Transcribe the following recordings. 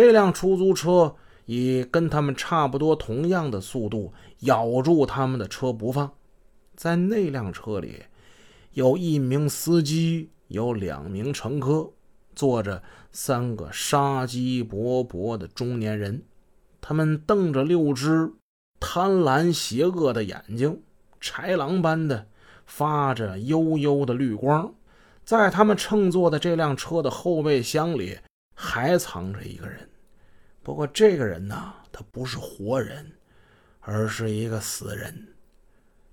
这辆出租车以跟他们差不多同样的速度咬住他们的车不放。在那辆车里，有一名司机，有两名乘客，坐着三个杀机勃勃的中年人。他们瞪着六只贪婪邪恶的眼睛，豺狼般的发着幽幽的绿光。在他们乘坐的这辆车的后备箱里，还藏着一个人。不过这个人呢，他不是活人，而是一个死人。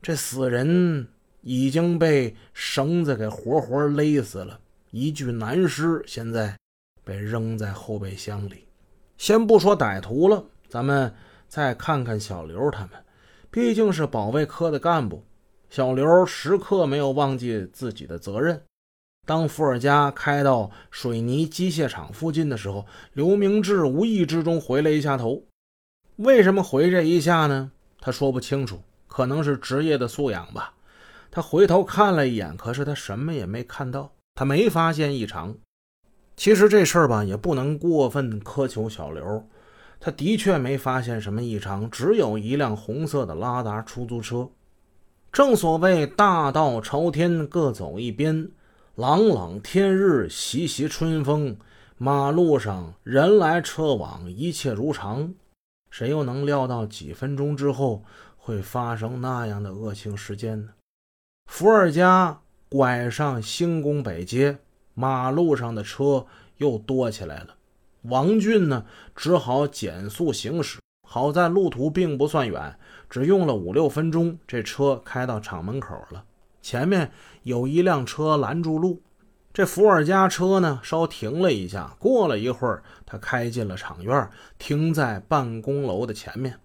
这死人已经被绳子给活活勒死了，一具男尸现在被扔在后备箱里。先不说歹徒了。咱们再看看小刘他们，毕竟是保卫科的干部，小刘时刻没有忘记自己的责任。当伏尔加开到水泥机械厂附近的时候，刘明志无意之中回了一下头。为什么回这一下呢？他说不清楚，可能是职业的素养吧。他回头看了一眼，可是他什么也没看到，他没发现异常。其实这事儿吧，也不能过分苛求小刘。他的确没发现什么异常，只有一辆红色的拉达出租车。正所谓大道朝天，各走一边；朗朗天日，习习春风。马路上人来车往，一切如常。谁又能料到几分钟之后会发生那样的恶性事件呢？伏尔加拐上兴工北街，马路上的车又多起来了。王俊呢，只好减速行驶。好在路途并不算远，只用了五六分钟，这车开到厂门口了。前面有一辆车拦住路，这伏尔加车呢稍停了一下。过了一会儿，他开进了厂院，停在办公楼的前面。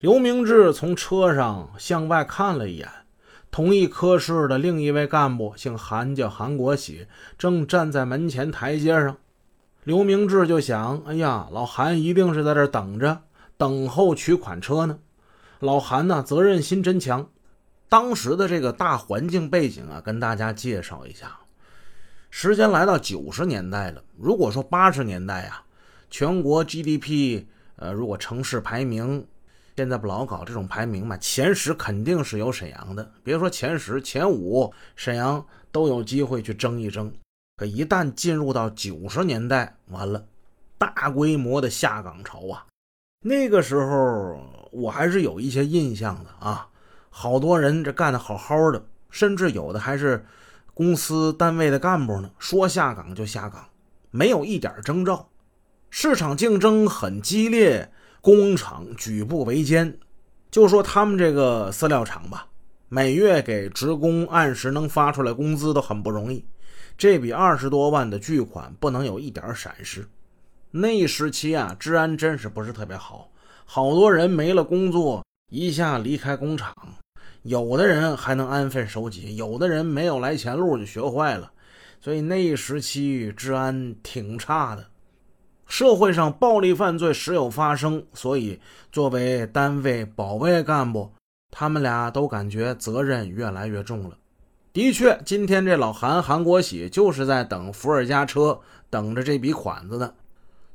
刘明志从车上向外看了一眼，同一科室的另一位干部，姓韩，叫韩国喜，正站在门前台阶上。刘明志就想：“哎呀，老韩一定是在这等着，等候取款车呢。”老韩呢，责任心真强。当时的这个大环境背景啊，跟大家介绍一下。时间来到九十年代了。如果说八十年代啊，全国 GDP，呃，如果城市排名，现在不老搞这种排名嘛，前十肯定是有沈阳的。别说前十，前五，沈阳都有机会去争一争。可一旦进入到九十年代，完了，大规模的下岗潮啊！那个时候我还是有一些印象的啊，好多人这干的好好的，甚至有的还是公司单位的干部呢，说下岗就下岗，没有一点征兆。市场竞争很激烈，工厂举步维艰。就说他们这个饲料厂吧，每月给职工按时能发出来工资都很不容易。这笔二十多万的巨款不能有一点闪失。那时期啊，治安真是不是特别好，好多人没了工作，一下离开工厂。有的人还能安分守己，有的人没有来钱路就学坏了。所以那一时期治安挺差的，社会上暴力犯罪时有发生。所以作为单位保卫干部，他们俩都感觉责任越来越重了。的确，今天这老韩韩国喜就是在等伏尔加车，等着这笔款子呢。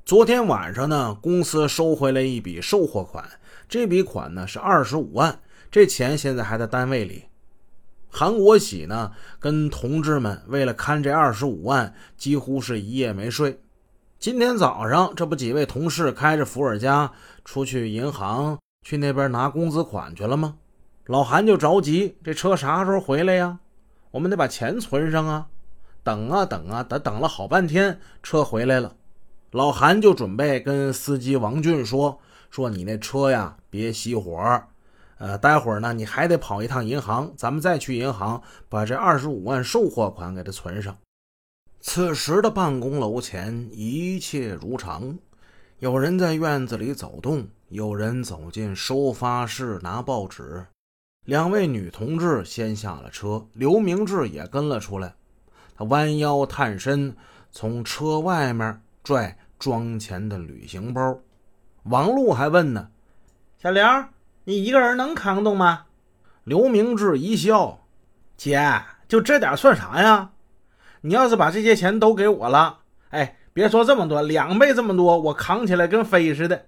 昨天晚上呢，公司收回了一笔售货款，这笔款呢是二十五万，这钱现在还在单位里。韩国喜呢跟同志们为了看这二十五万，几乎是一夜没睡。今天早上，这不几位同事开着伏尔加出去银行去那边拿工资款去了吗？老韩就着急，这车啥时候回来呀？我们得把钱存上啊！等啊等啊，等等了好半天，车回来了。老韩就准备跟司机王俊说：“说你那车呀，别熄火，呃，待会儿呢，你还得跑一趟银行，咱们再去银行把这二十五万售货款给他存上。”此时的办公楼前一切如常，有人在院子里走动，有人走进收发室拿报纸。两位女同志先下了车，刘明志也跟了出来。他弯腰探身，从车外面拽装钱的旅行包。王璐还问呢：“小刘，你一个人能扛动吗？”刘明志一笑：“姐，就这点算啥呀？你要是把这些钱都给我了，哎，别说这么多，两倍这么多，我扛起来跟飞似的。